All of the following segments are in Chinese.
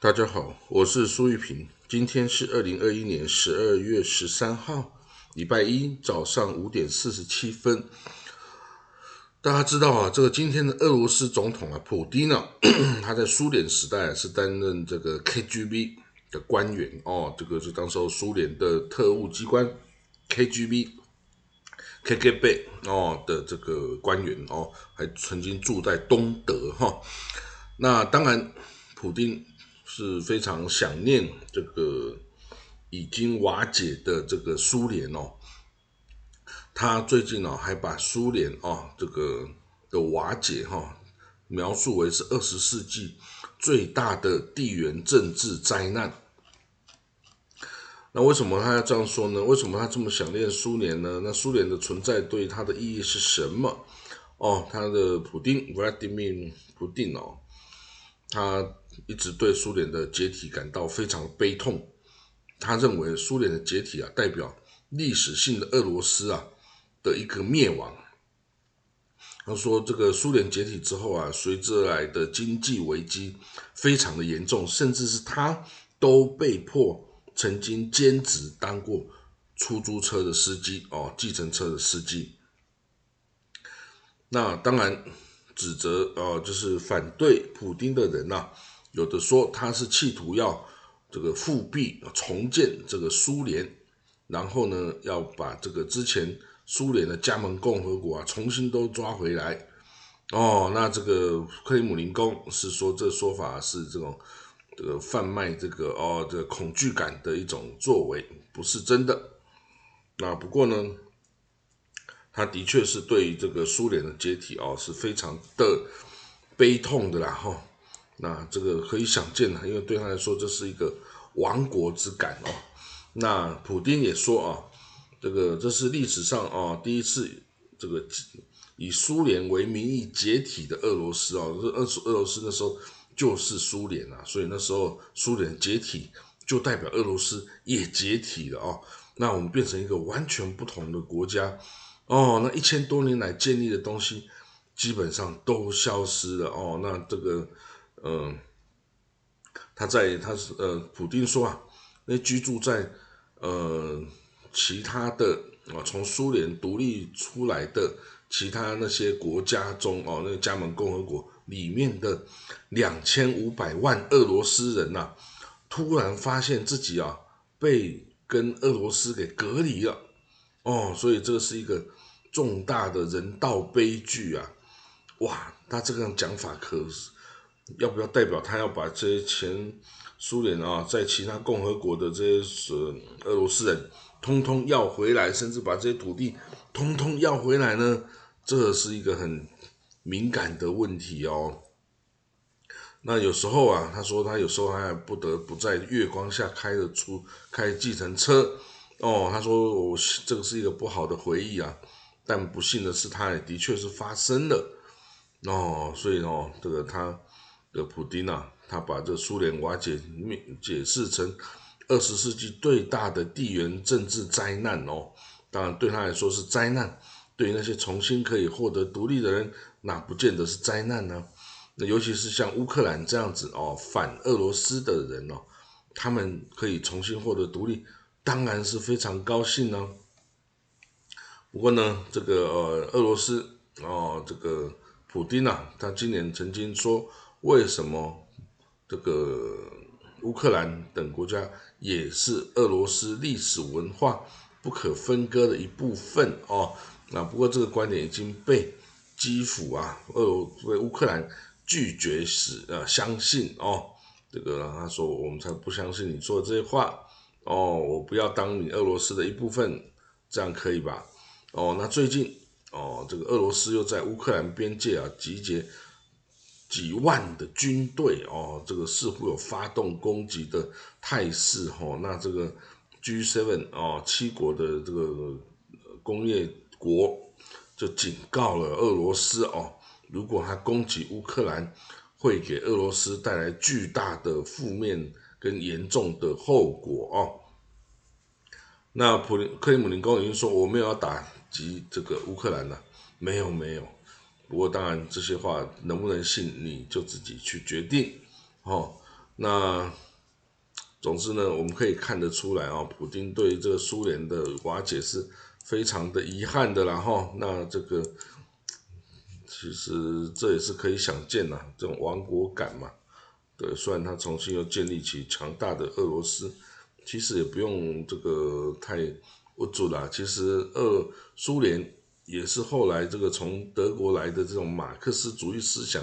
大家好，我是苏玉平。今天是二零二一年十二月十三号，礼拜一早上五点四十七分。大家知道啊，这个今天的俄罗斯总统啊，普京呢，他在苏联时代是担任这个 KGB 的官员哦，这个是当时候苏联的特务机关 KGB、KGB 哦的这个官员哦，还曾经住在东德哈。那当然，普京。是非常想念这个已经瓦解的这个苏联哦，他最近哦还把苏联哦这个的瓦解哈描述为是二十世纪最大的地缘政治灾难。那为什么他要这样说呢？为什么他这么想念苏联呢？那苏联的存在对他的意义是什么？哦，他的普丁 Vladimir 普丁哦，他。一直对苏联的解体感到非常悲痛。他认为苏联的解体啊，代表历史性的俄罗斯啊的一个灭亡。他说，这个苏联解体之后啊，随之而来的经济危机非常的严重，甚至是他都被迫曾经兼职当过出租车的司机哦，计程车的司机。那当然指责呃，就是反对普京的人呐。有的说他是企图要这个复辟重建这个苏联，然后呢要把这个之前苏联的加盟共和国啊重新都抓回来。哦，那这个克里姆林宫是说这说法是这种这个贩卖这个哦这恐惧感的一种作为，不是真的。那不过呢，他的确是对于这个苏联的解体哦是非常的悲痛的啦哈。那这个可以想见了，因为对他来说这是一个亡国之感哦。那普丁也说啊，这个这是历史上啊第一次这个以苏联为名义解体的俄罗斯哦，这俄俄罗斯那时候就是苏联啊，所以那时候苏联解体就代表俄罗斯也解体了哦。那我们变成一个完全不同的国家哦，那一千多年来建立的东西基本上都消失了哦。那这个。嗯，他在他是呃，普丁说啊，那居住在呃其他的啊，从苏联独立出来的其他那些国家中哦，那个加盟共和国里面的两千五百万俄罗斯人呐，突然发现自己啊被跟俄罗斯给隔离了哦，所以这是一个重大的人道悲剧啊！哇，他这个讲法可是。要不要代表他要把这些前苏联啊，在其他共和国的这些呃俄罗斯人通通要回来，甚至把这些土地通通要回来呢？这是一个很敏感的问题哦。那有时候啊，他说他有时候还不得不在月光下开着出开计程车哦。他说我这个是一个不好的回忆啊，但不幸的是，它也的确是发生了哦。所以哦，这个他。的普丁啊，他把这苏联瓦解解释成二十世纪最大的地缘政治灾难哦。当然，对他来说是灾难，对于那些重新可以获得独立的人，那不见得是灾难呢。那尤其是像乌克兰这样子哦，反俄罗斯的人哦，他们可以重新获得独立，当然是非常高兴呢。不过呢，这个呃，俄罗斯哦，这个普丁啊，他今年曾经说。为什么这个乌克兰等国家也是俄罗斯历史文化不可分割的一部分哦？那不过这个观点已经被基辅啊，俄被乌克兰拒绝使呃相信哦。这个他说我们才不相信你说的这些话哦，我不要当你俄罗斯的一部分，这样可以吧？哦，那最近哦，这个俄罗斯又在乌克兰边界啊集结。几万的军队哦，这个似乎有发动攻击的态势哦。那这个 G7 哦，七国的这个工业国就警告了俄罗斯哦，如果他攻击乌克兰，会给俄罗斯带来巨大的负面跟严重的后果哦。那普林克里姆林宫已经说我没有要打击这个乌克兰了，没有没有。不过，当然这些话能不能信，你就自己去决定，哦。那总之呢，我们可以看得出来啊，普京对于这个苏联的瓦解是非常的遗憾的啦哈。那这个其实这也是可以想见呐，这种亡国感嘛。对，虽然他重新又建立起强大的俄罗斯，其实也不用这个太不足啦。其实俄苏联也是后来这个从德国来的这种马克思主义思想。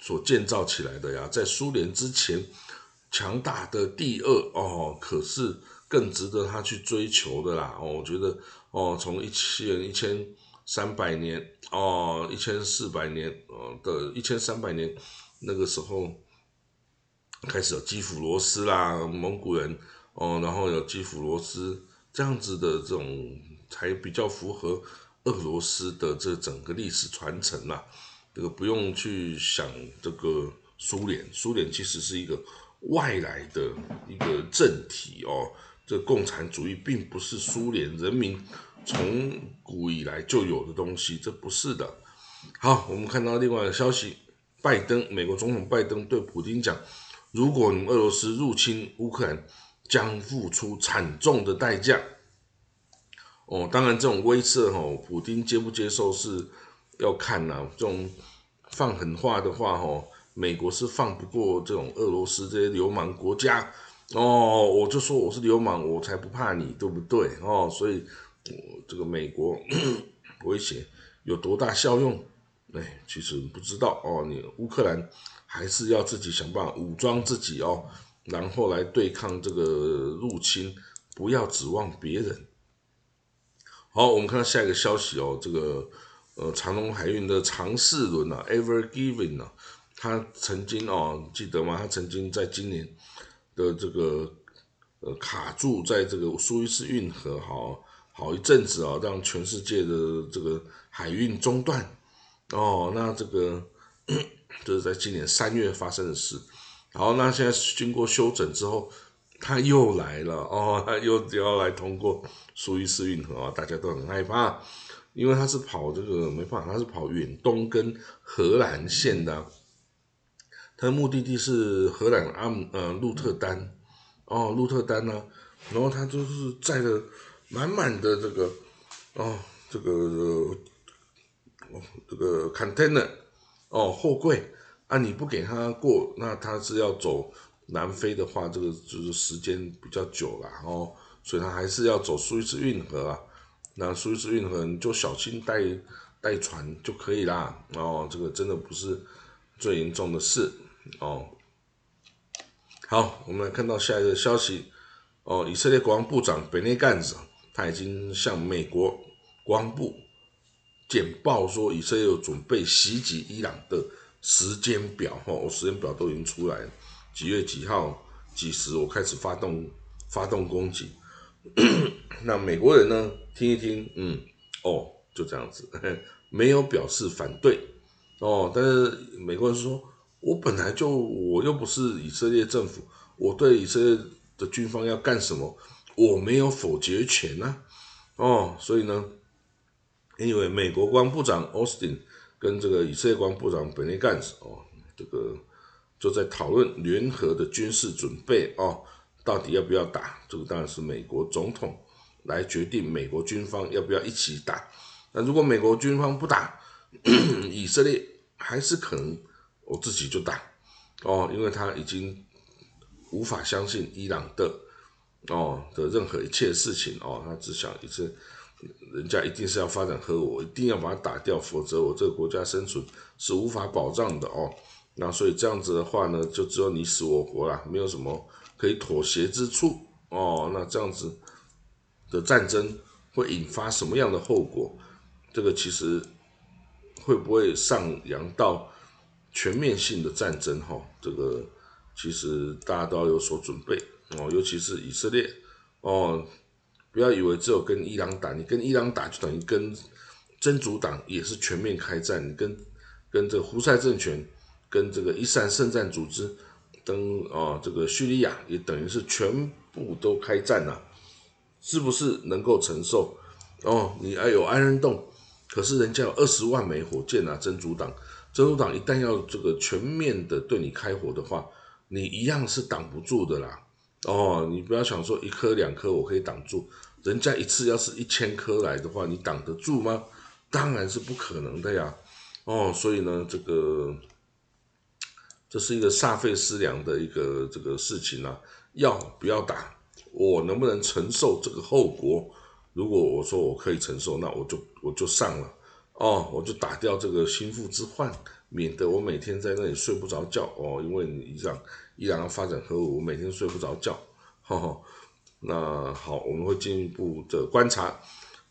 所建造起来的呀，在苏联之前，强大的第二哦，可是更值得他去追求的啦。哦，我觉得哦，从一千一千三百年哦，一千四百年哦的一千三百年那个时候开始有基辅罗斯啦，蒙古人哦，然后有基辅罗斯这样子的这种，才比较符合俄罗斯的这整个历史传承啊。这个不用去想这个苏联，苏联其实是一个外来的一个政体哦。这共产主义并不是苏联人民从古以来就有的东西，这不是的。好，我们看到另外的消息，拜登，美国总统拜登对普京讲，如果你俄罗斯入侵乌克兰，将付出惨重的代价。哦，当然这种威慑哈，普京接不接受是。要看呐，这种放狠话的话，吼，美国是放不过这种俄罗斯这些流氓国家哦。我就说我是流氓，我才不怕你，对不对？哦，所以，我这个美国 威胁有多大效用？哎，其实不知道哦。你乌克兰还是要自己想办法武装自己哦，然后来对抗这个入侵，不要指望别人。好，我们看到下一个消息哦，这个。呃，长隆海运的长四轮啊，Ever Given 啊，他曾经哦，记得吗？他曾经在今年的这个呃卡住在这个苏伊士运河好好一阵子啊，让全世界的这个海运中断哦。那这个 这是在今年三月发生的事。好，那现在经过休整之后，他又来了哦，他 又要来通过苏伊士运河啊，大家都很害怕。因为他是跑这个没办法，他是跑远东跟荷兰线的，他的目的地是荷兰阿姆呃鹿特丹，哦鹿特丹呢，然后他就是载着满满的这个哦这个哦这个 container 哦货柜啊你不给他过，那他是要走南非的话，这个就是时间比较久了哦，所以他还是要走苏伊士运河啊。那苏伊士运河你就小心带带船就可以啦，哦，这个真的不是最严重的事哦。好，我们来看到下一个消息哦，以色列国防部长本内干子他已经向美国国防部简报说，以色列有准备袭击伊朗的时间表，哦，时间表都已经出来了，几月几号几时我开始发动发动攻击。那美国人呢？听一听，嗯，哦，就这样子，没有表示反对，哦，但是美国人说，我本来就我又不是以色列政府，我对以色列的军方要干什么，我没有否决权呐，哦，所以呢，因为美国国防部长 Austin 跟这个以色列国防部长本内干斯，哦，这个就在讨论联合的军事准备，哦。到底要不要打？这个当然是美国总统来决定，美国军方要不要一起打。那如果美国军方不打，以色列还是可能我自己就打哦，因为他已经无法相信伊朗的哦的任何一切事情哦，他只想一次，人家一定是要发展核武，一定要把它打掉，否则我这个国家生存是无法保障的哦。那所以这样子的话呢，就只有你死我活了，没有什么。可以妥协之处哦，那这样子的战争会引发什么样的后果？这个其实会不会上扬到全面性的战争？哈，这个其实大家都要有所准备哦，尤其是以色列哦，不要以为只有跟伊朗打，你跟伊朗打就等于跟真主党也是全面开战，你跟跟这个胡塞政权，跟这个伊斯兰圣战组织。跟啊，这个叙利亚也等于是全部都开战了，是不是能够承受？哦，你还有安人洞，可是人家有二十万枚火箭啊，真主党，真主党一旦要这个全面的对你开火的话，你一样是挡不住的啦。哦，你不要想说一颗两颗我可以挡住，人家一次要是一千颗来的话，你挡得住吗？当然是不可能的呀。哦，所以呢，这个这是一个煞费思量的一个这个事情啊。要不要打？我能不能承受这个后果？如果我说我可以承受，那我就我就上了。哦，我就打掉这个心腹之患，免得我每天在那里睡不着觉。哦，因为你这样。依然要发展核武，我每天睡不着觉。哈哈，那好，我们会进一步的观察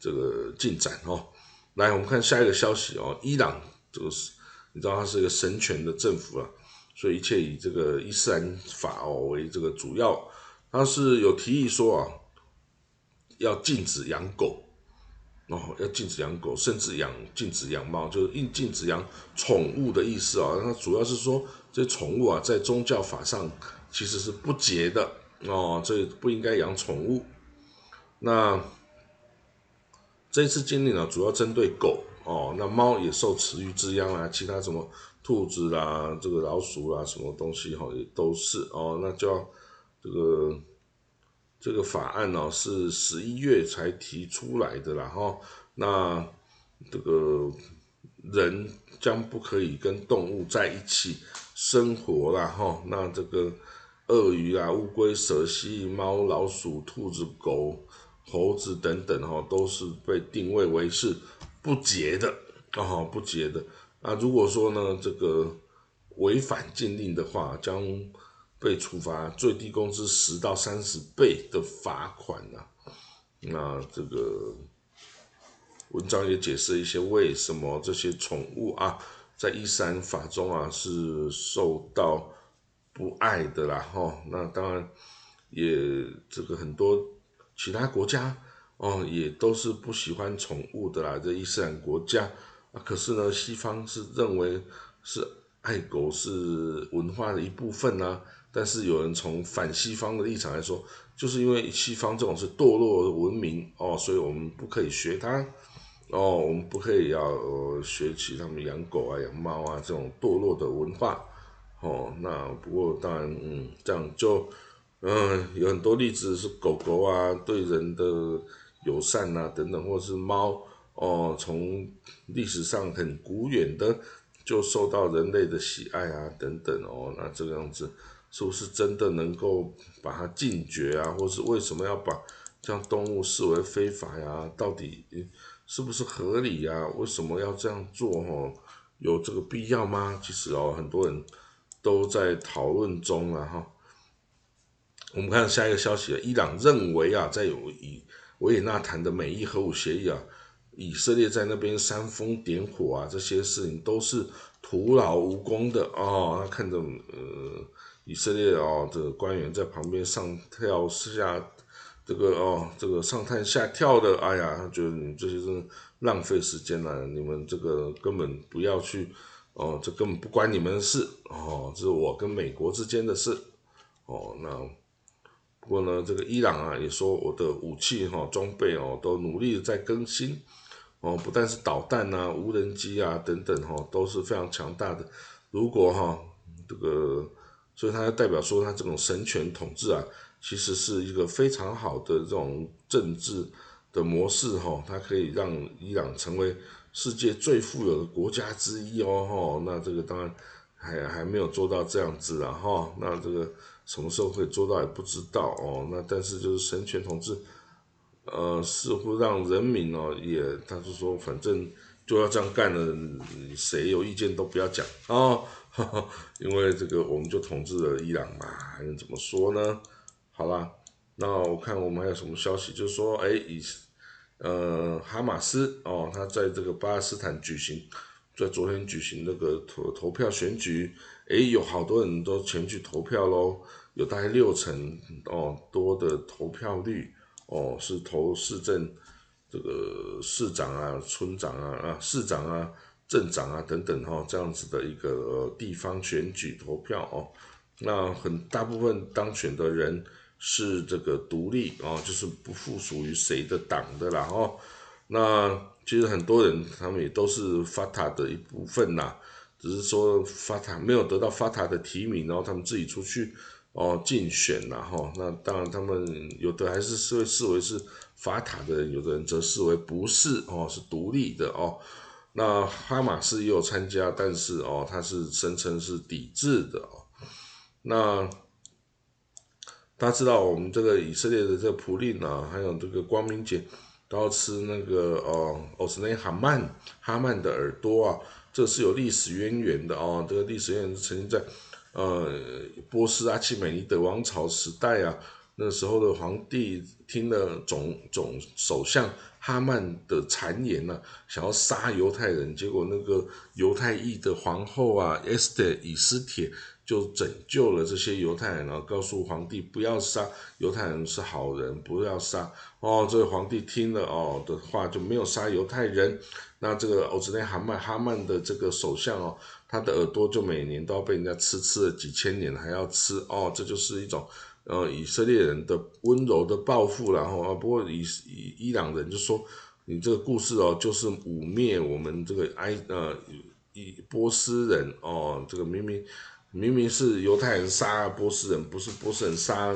这个进展哦。来，我们看下一个消息哦。伊朗这个是，你知道它是一个神权的政府啊，所以一切以这个伊斯兰法哦为这个主要。它是有提议说啊，要禁止养狗，哦，要禁止养狗，甚至养禁止养猫，就是禁禁止养宠物的意思啊。它主要是说。这宠物啊，在宗教法上其实是不洁的哦，这不应该养宠物。那这次禁令呢，主要针对狗哦，那猫也受池鱼之殃啊，其他什么兔子啦、这个老鼠啦，什么东西哈，也都是哦。那叫这个这个法案呢，是十一月才提出来的啦哈。那这个人将不可以跟动物在一起。生活啦，哈，那这个鳄鱼啊、乌龟、蛇、蜥蜴、猫、老鼠、兔子、狗、猴子等等，哈，都是被定位为是不洁的，哦，不洁的。那如果说呢，这个违反禁令的话，将被处罚最低工资十到三十倍的罚款呐。那这个文章也解释一些为什么这些宠物啊。在伊斯兰法中啊，是受到不爱的啦，哈。那当然也这个很多其他国家哦，也都是不喜欢宠物的啦。这伊斯兰国家啊，可是呢，西方是认为是爱狗是文化的一部分呐。但是有人从反西方的立场来说，就是因为西方这种是堕落文明哦，所以我们不可以学它。哦，我们不可以要学习他们养狗啊、养猫啊这种堕落的文化。哦，那不过当然，嗯，这样就，嗯，有很多例子是狗狗啊对人的友善啊等等，或者是猫哦，从历史上很古远的就受到人类的喜爱啊等等哦，那这个样子是不是真的能够把它禁绝啊？或是为什么要把这样动物视为非法呀？到底？是不是合理呀？为什么要这样做？哈，有这个必要吗？其实哦，很多人都在讨论中了哈。我们看下一个消息，伊朗认为啊，在有以维也纳谈的美伊核武协议啊，以色列在那边煽风点火啊，这些事情都是徒劳无功的哦。他看着呃，以色列哦的官员在旁边上跳下。这个哦，这个上探下跳的，哎呀，他觉得你这些是浪费时间了，你们这个根本不要去，哦，这根本不关你们的事，哦，这是我跟美国之间的事，哦，那不过呢，这个伊朗啊也说我的武器哈装备哦都努力在更新，哦，不但是导弹呐、无人机啊等等哈都是非常强大的，如果哈这个，所以它代表说它这种神权统治啊。其实是一个非常好的这种政治的模式哈，它可以让伊朗成为世界最富有的国家之一哦哈。那这个当然还还没有做到这样子啊哈。那这个什么时候会做到也不知道哦。那但是就是神权统治，呃，似乎让人民哦也，他是说反正就要这样干了，谁有意见都不要讲啊，因为这个我们就统治了伊朗嘛，还能怎么说呢？好啦，那我看我们还有什么消息，就是说，哎，以呃哈马斯哦，他在这个巴勒斯坦举行，在昨天举行那个投投票选举，哎，有好多人都前去投票喽，有大概六成哦多的投票率哦，是投市政这个市长啊、村长啊、啊市长啊、镇长啊等等哈，这样子的一个地方选举投票哦，那很大部分当选的人。是这个独立哦，就是不附属于谁的党的啦哦。那其实很多人他们也都是法塔的一部分呐。只是说法塔没有得到法塔的提名，然后他们自己出去哦竞选然后那当然他们有的还是视视为是法塔的人，有的人则视为不是哦，是独立的哦。那哈马斯也有参加，但是哦，他是声称是抵制的哦。那大家知道，我们这个以色列的这个普利啊，还有这个光明节，都要吃那个哦，奥斯内哈曼哈曼的耳朵啊，这是有历史渊源的哦。这个历史渊源是曾经在呃波斯阿契美尼德王朝时代啊，那时候的皇帝听了总总首相哈曼的谗言呢，想要杀犹太人，结果那个犹太裔的皇后啊，Esther 以斯帖。就拯救了这些犹太人，然后告诉皇帝不要杀犹太人是好人，不要杀哦。这个皇帝听了哦的话，就没有杀犹太人。那这个欧兹内哈曼哈曼的这个首相哦，他的耳朵就每年都要被人家吃，吃了几千年还要吃哦。这就是一种呃以色列人的温柔的报复，然后啊，不过以以伊朗人就说你这个故事哦，就是污蔑我们这个埃呃以波斯人哦，这个明明。明明是犹太人杀波斯人，不是波斯人杀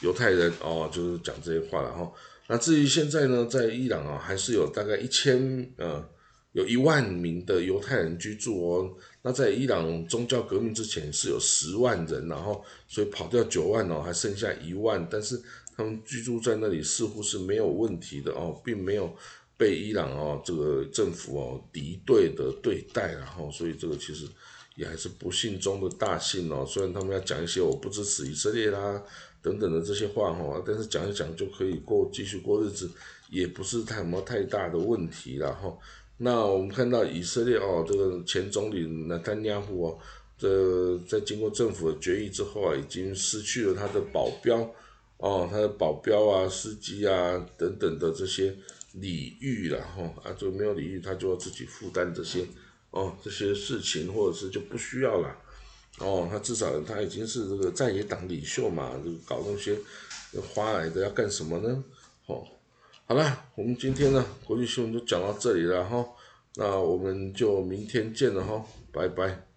犹太人哦，就是讲这些话了哈。那至于现在呢，在伊朗啊，还是有大概一千呃，有一万名的犹太人居住哦。那在伊朗宗教革命之前是有十万人，然后所以跑掉九万哦，还剩下一万，但是他们居住在那里似乎是没有问题的哦，并没有被伊朗哦这个政府哦敌对的对待，然后所以这个其实。也还是不幸中的大幸哦，虽然他们要讲一些我不支持以色列啦等等的这些话哈，但是讲一讲就可以过继续过日子，也不是太什么太大的问题了哈。那我们看到以色列哦，这个前总理纳坦亚胡哦，这在经过政府的决议之后啊，已经失去了他的保镖哦，他的保镖啊、司机啊等等的这些礼遇了哈，啊，就没有礼遇，他就要自己负担这些。哦，这些事情或者是就不需要了。哦，他至少他已经是这个在野党领袖嘛，就搞那些花来的要干什么呢？哦，好了，我们今天呢国际新闻就讲到这里了哈，那我们就明天见了哈，拜拜。